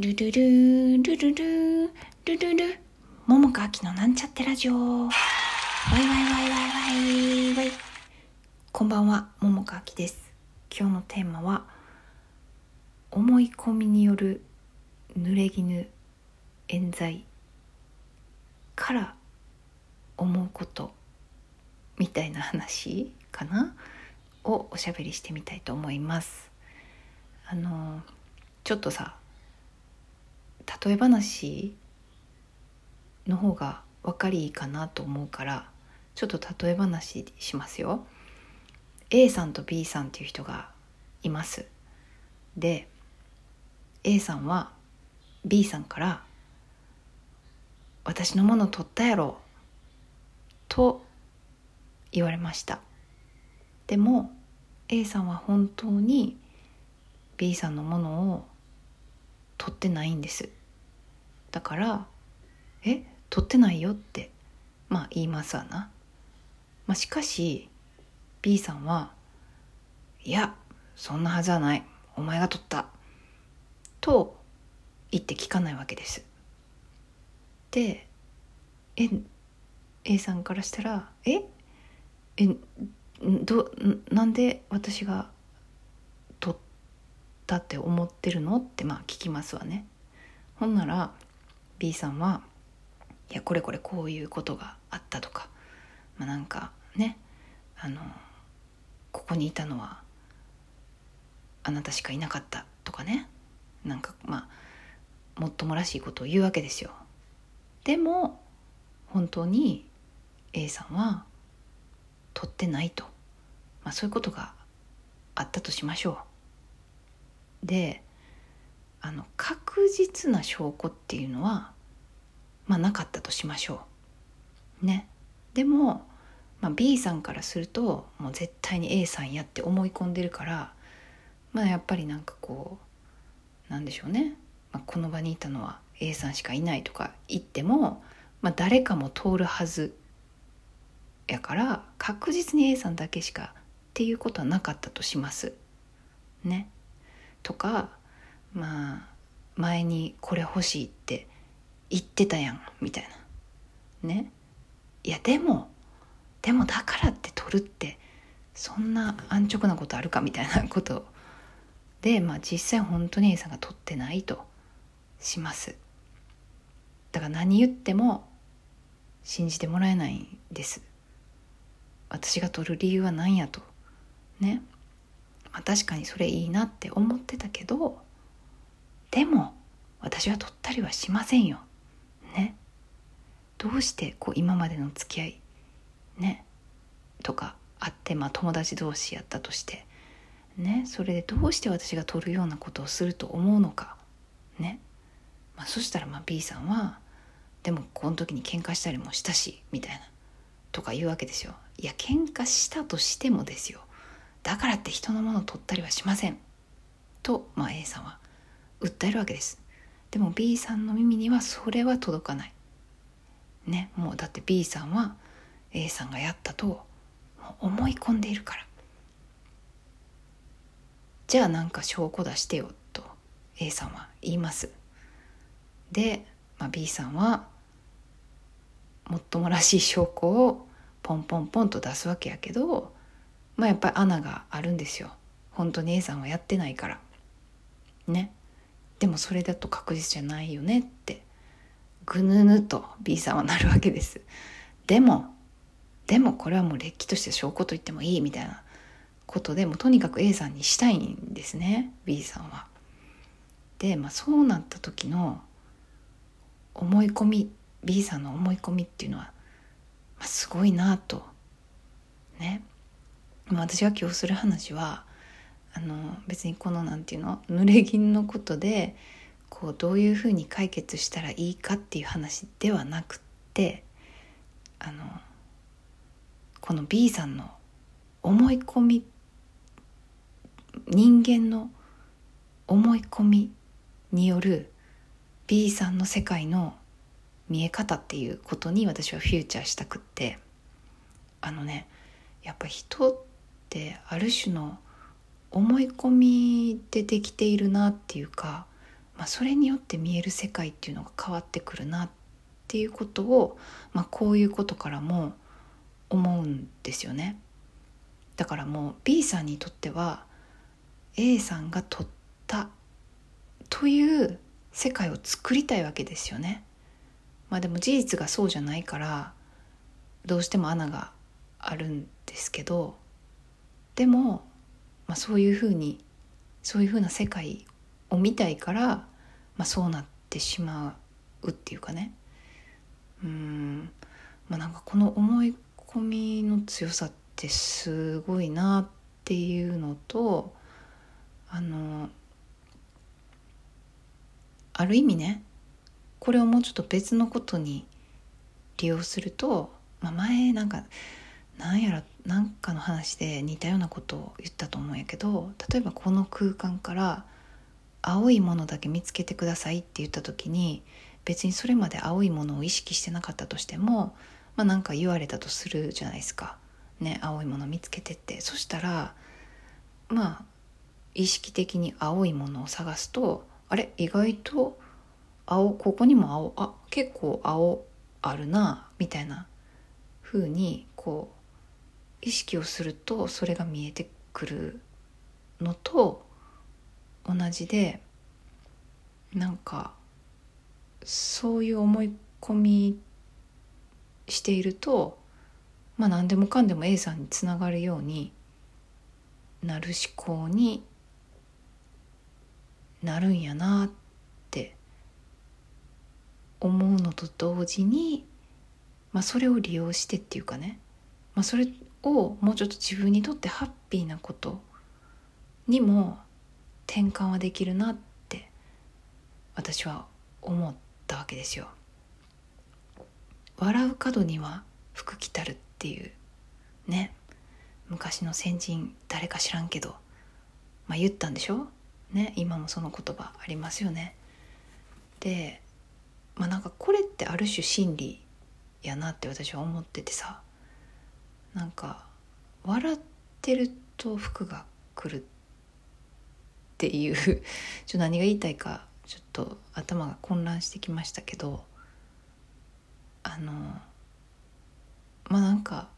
ルルルルルルルルル桃佳明のなんちゃってラジオ。ワイワイワイワイワイワイこんばんは桃佳明です。今日のテーマは思い込みによる濡れ衣冤罪から思うことみたいな話かな？をおしゃべりしてみたいと思います。あのちょっとさ例え話の方が分かりいいかなと思うからちょっと例え話しますよ。A さんと B さんっていう人がいます。で A さんは B さんから「私のもの取ったやろ」と言われました。でも A さんは本当に B さんのものを取ってないんです。だから「え取ってないよ」ってまあ言いますわな、まあ、しかし B さんは「いやそんなはずはない。お前が取った」と言って聞かないわけです。でえ A さんからしたら「ええどなんで私が取ったって思ってるの?」ってまあ聞きますわね。ほんなら B さんはいやこれこれこういうことがあったとか、まあ、なんかねあのここにいたのはあなたしかいなかったとかね。なんかまあもっともらしいことを言うわけですよ。でも本当に A さんは取ってないと、まあ、そういうことがあったとしましょう。であの確実な証拠っていうのはまあなかったとしましょう。ね。でも、まあ、B さんからするともう絶対に A さんやって思い込んでるからまあやっぱりなんかこうなんでしょうね、まあ、この場にいたのは A さんしかいないとか言っても、まあ、誰かも通るはずやから確実に A さんだけしかっていうことはなかったとします。ね。とかまあ前にこれ欲しいって言ってたやんみたいな。ね。いやでもでもだからって取るってそんな安直なことあるかみたいなことでまあ実際本当に A さんが取ってないとします。だから何言っても信じてもらえないんです。私が取る理由は何やと。ね、まあ、確かにそれいいなって思ってたけどでも私は取ったりはしませんよ。ね。どうしてこう今までの付き合いね。とかあってまあ友達同士やったとしてね。それでどうして私が取るようなことをすると思うのかね、まあ、そしたらまあ B さんはでもこの時に喧嘩したりもしたしみたいなとか言うわけですよ。いや喧嘩したとしてもですよ。だからって人のものを取ったりはしません。と、まあ、A さんは訴えるわけです。でも B さんの耳にはそれは届かない。ねもうだって B さんは A さんがやったと思い込んでいるから。じゃあなんか証拠出してよと A さんは言います。で、まあ、B さんはもっともらしい証拠をポンポンポンと出すわけやけどまあやっぱり穴があるんですよ。本当に A さんはやってないから。ね。でもそれだと確実じゃないよねってぐぬぬと B さんはなるわけです。でもでもこれはもうれっきとして証拠と言ってもいいみたいなことでもとにかく A さんにしたいんですね B さんは。で、まあ、そうなった時の思い込み B さんの思い込みっていうのは、まあ、すごいなと。ね、まあ、私が今日する話はあの別にこのなんていうの？濡れ衣のことでこうどういうふうに解決したらいいかっていう話ではなくってあのこの B さんの思い込み人間の思い込みによる B さんの世界の見え方っていうことに私はフューチャーしたくって。あのねやっぱ人ってある種の思い込みでできているなっていうかまあ、それによって見える世界っていうのが変わってくるなっていうことを、まあ、こういうことからも思うんですよね。だからもう B さんにとっては A さんが取ったという世界を作りたいわけですよね。まあでも事実がそうじゃないからどうしても穴があるんですけどでも、まあ、そういうふうにそういうふうな世界を見たいから、まあ、そうなってしまうっていうかね。うん。まあなんかこの思い込みの強さってすごいなっていうのとあのある意味ねこれをもうちょっと別のことに利用すると、まあ、前なんかなんやらなんかの話で似たようなことを言ったと思うんやけど例えばこの空間から青いものだけ見つけてくださいって言った時に別にそれまで青いものを意識してなかったとしてもまあなんか言われたとするじゃないですか。ね青いもの見つけてって。そしたらまあ意識的に青いものを探すとあれ？意外と青ここにも青？あ結構青あるなみたいな風にこう意識をするとそれが見えてくるのと同じでなんかそういう思い込みしているとまあ何でもかんでも A さんにつながるようになる思考になるんやなって思うのと同時に、まあ、それを利用してっていうかね、まあ、それをもうちょっと自分にとってハッピーなことにも転換はできるなって私は思ったわけですよ。笑う角には福来たるっていうね昔の先人誰か知らんけどまあ言ったんでしょ？ね今もその言葉ありますよね。でまあなんかこれってある種真理やなって私は思っててさなんか笑ってると服が来るっていう ちょ何が言いたいかちょっと頭が混乱してきましたけどあのまあなんか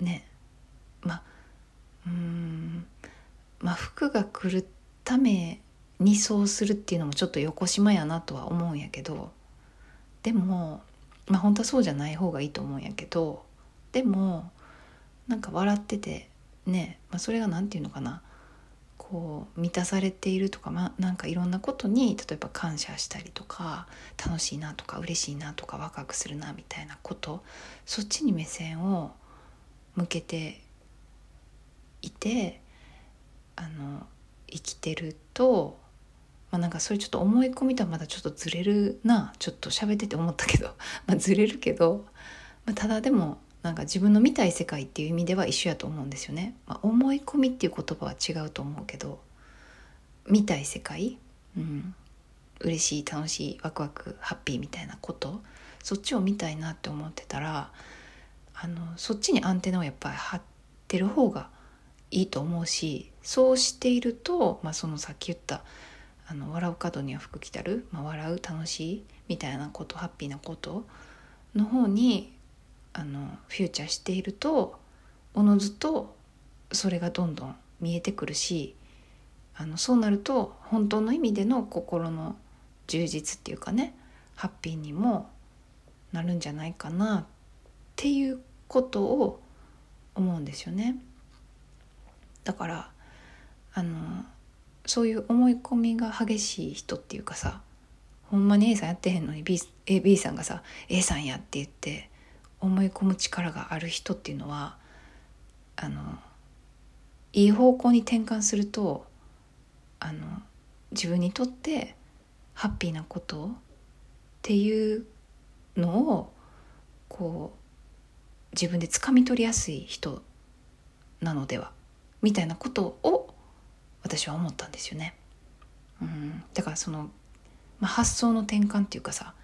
ねまあうんまあ服が来るためにそうするっていうのもちょっと横島やなとは思うんやけどでもまあ本当はそうじゃない方がいいと思うんやけどでもなんか笑っててね、まあ、それが何て言うのかな。こう満たされているとか、まあ、なんかいろんなことに例えば感謝したりとか楽しいなとか嬉しいなとかワクワクするなみたいなことそっちに目線を向けていてあの生きてると、まあ、なんかそういうちょっと思い込みとはまだちょっとずれるな。ちょっと喋ってて思ったけど、まあ、ずれるけど、まあ、ただでもなんか自分の見たい世界っていう意味では一緒やと思うんですよね。まあ、思い込みっていう言葉は違うと思うけど見たい世界、うん、嬉しい楽しいワクワクハッピーみたいなこと？そっちを見たいなって思ってたらあのそっちにアンテナをやっぱり張ってる方がいいと思うしそうしていると、まあ、そのさっき言ったあの笑う角には服着たる、まあ、笑う楽しいみたいなことハッピーなことの方にあのフューチャーしているとおのずとそれがどんどん見えてくるしあのそうなると本当の意味での心の充実っていうかねハッピーにもなるんじゃないかなっていうことを思うんですよね。だからあのそういう思い込みが激しい人っていうかさほんまに A さんやってへんのに B, A B さんがさ A さんやって言って思い込む力がある人っていうのはあのいい方向に転換するとあの自分にとってハッピーなことっていうのをこう自分で掴み取りやすい人なのではみたいなことを私は思ったんですよね。うん、だからその、まあ、発想の転換っていうかさ、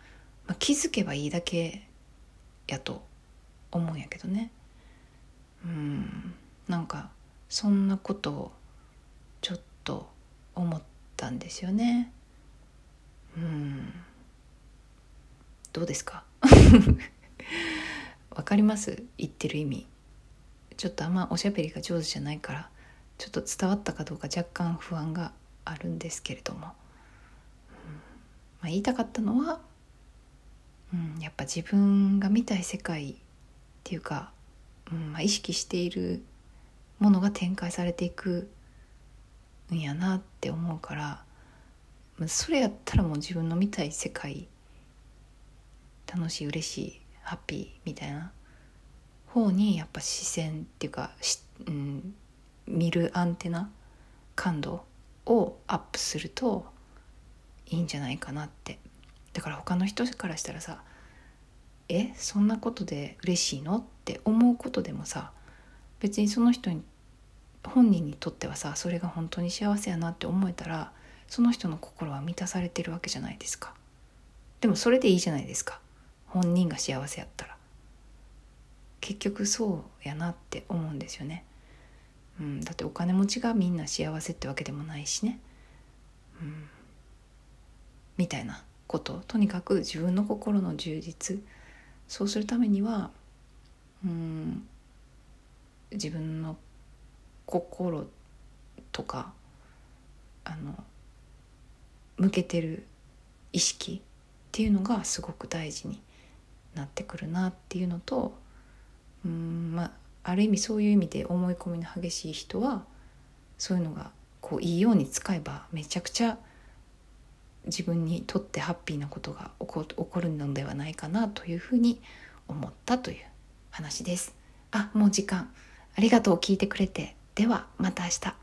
まあ、気づけばいいだけやと思うんやけどね。うん。なんかそんなことをちょっと思ったんですよね。うん。どうですか？わかります？言ってる意味。ちょっとあんまおしゃべりが上手じゃないからちょっと伝わったかどうか若干不安があるんですけれども、うん。まあ、言いたかったのは、うん、やっぱ自分が見たい世界っていうか、うんまあ、意識しているものが展開されていくんやなって思うからそれやったらもう自分の見たい世界楽しい嬉しいハッピーみたいな方にやっぱ視線っていうかし、うん、見るアンテナ感度をアップするといいんじゃないかなってだから他の人からしたらさ「えそんなことで嬉しいの?」って思うことでもさ別にその人に本人にとってはさそれが本当に幸せやなって思えたらその人の心は満たされてるわけじゃないですか。でもそれでいいじゃないですか。本人が幸せやったら。結局そうやなって思うんですよね、うん、だってお金持ちがみんな幸せってわけでもないしね、うん、みたいな。こととにかく自分の心の充実。そうするためにはうん自分の心とかあの向けてる意識っていうのがすごく大事になってくるなっていうのとうんまあある意味そういう意味で思い込みの激しい人はそういうのがこういいように使えばめちゃくちゃ自分にとってハッピーなことが起こ起こるのではないかなというふうに思ったという話です。あもう時間。ありがとう。聞いてくれて。ではまた明日。